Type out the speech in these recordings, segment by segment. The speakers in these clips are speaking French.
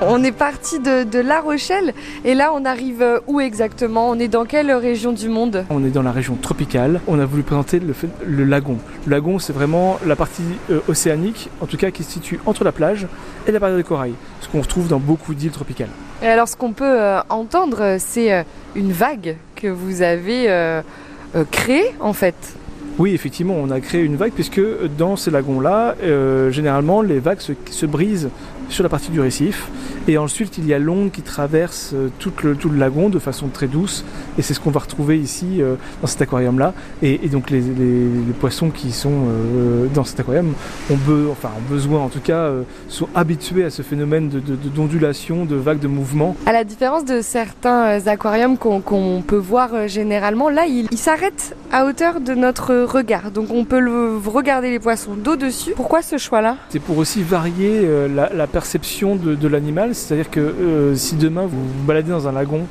On est parti de, La Rochelle et là on arrive euh, où exactement? On est dans quelle région du monde? On est dans la région tropicale. On a voulu présenter le, le lagon. Le lagon c'est vraiment la partie euh, océanique, en tout cas qui se situe entre la plage et la barrière de corail, ce qu'on retrouve dans beaucoup d'îles tropicales. Et alors ce qu'on peut euh, entendre c'est une vague que vous avez créée en fait. Oui, effectivement, on a créé une vague puisque dans ces lagons-là, généralement, les vagues se, brisent sur la partie du récif. Et ensuite, il y a l'onde qui traverse euh, tout le, tout le lagon de façon très douce. Et c'est ce qu'on va retrouver ici euh, dans cet aquarium-là. Et, donc les, poissons qui sont euh, dans cet aquarium ont, enfin, ont besoin, en tout cas, sont habitués à ce phénomène d'ondulation, de, de, vagues de mouvement. À la différence de certains aquariums qu'on peut voir généralement, là, il, il s'arrête à hauteur de notre regard. Donc on peut le, regarder les poissons d'au-dessus. Pourquoi ce choix-là? C'est pour aussi varier la, la perception de, l'animal. C'est-à-dire que euh, si demain vous vous baladez dans un lagon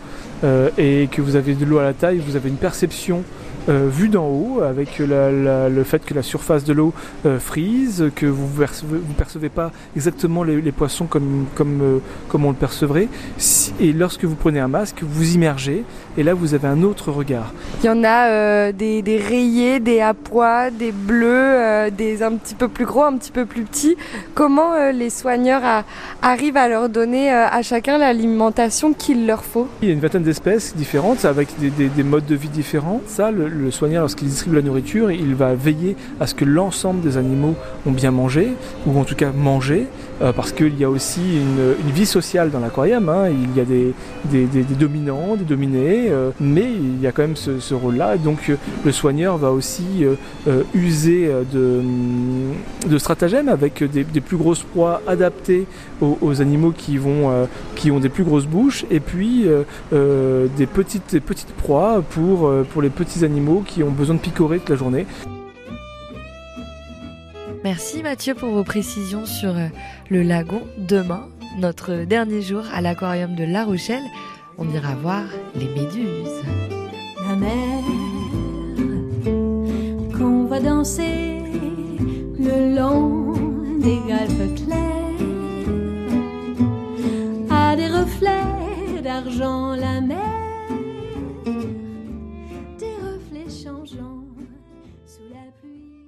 euh, et que vous avez de l'eau à la taille, vous avez une perception euh, vue d'en haut, avec le fait que la surface de l'eau frise, que vous ne percevez, pas exactement les, poissons comme, on le percevrait. Et lorsque vous prenez un masque, vous immergez, et là vous avez un autre regard. Il y en a des, rayés, des apois, des bleus, des un petit peu plus gros, un petit peu plus petits. Comment les soigneurs arrivent à leur donner à chacun l'alimentation qu'il leur faut Il y a une vingtaine d'espèces différentes, avec des, des, des, modes de vie différents. Ça, le, le soigneur, lorsqu'il distribue la nourriture, il va veiller à ce que l'ensemble des animaux ont bien mangé, ou en tout cas mangé, euh, parce qu'il y a aussi une, vie sociale dans l'aquarium. Hein. Il y a des, dominants, des dominés, euh, mais il y a quand même ce, rôle-là. Donc euh, le soigneur va aussi user de, stratagèmes avec des, plus grosses proies adaptées aux, animaux qui, vont, qui ont des plus grosses bouches, et puis des, petites, des petites proies pour, pour les petits animaux qui ont besoin de picorer toute la journée. Merci Mathieu pour vos précisions sur euh, le lagon. Demain, notre dernier jour à l'aquarium de La Rochelle, on ira voir les méduses. La mer qu'on va danser le long des galpes La mer, tes reflets changeants sous la pluie.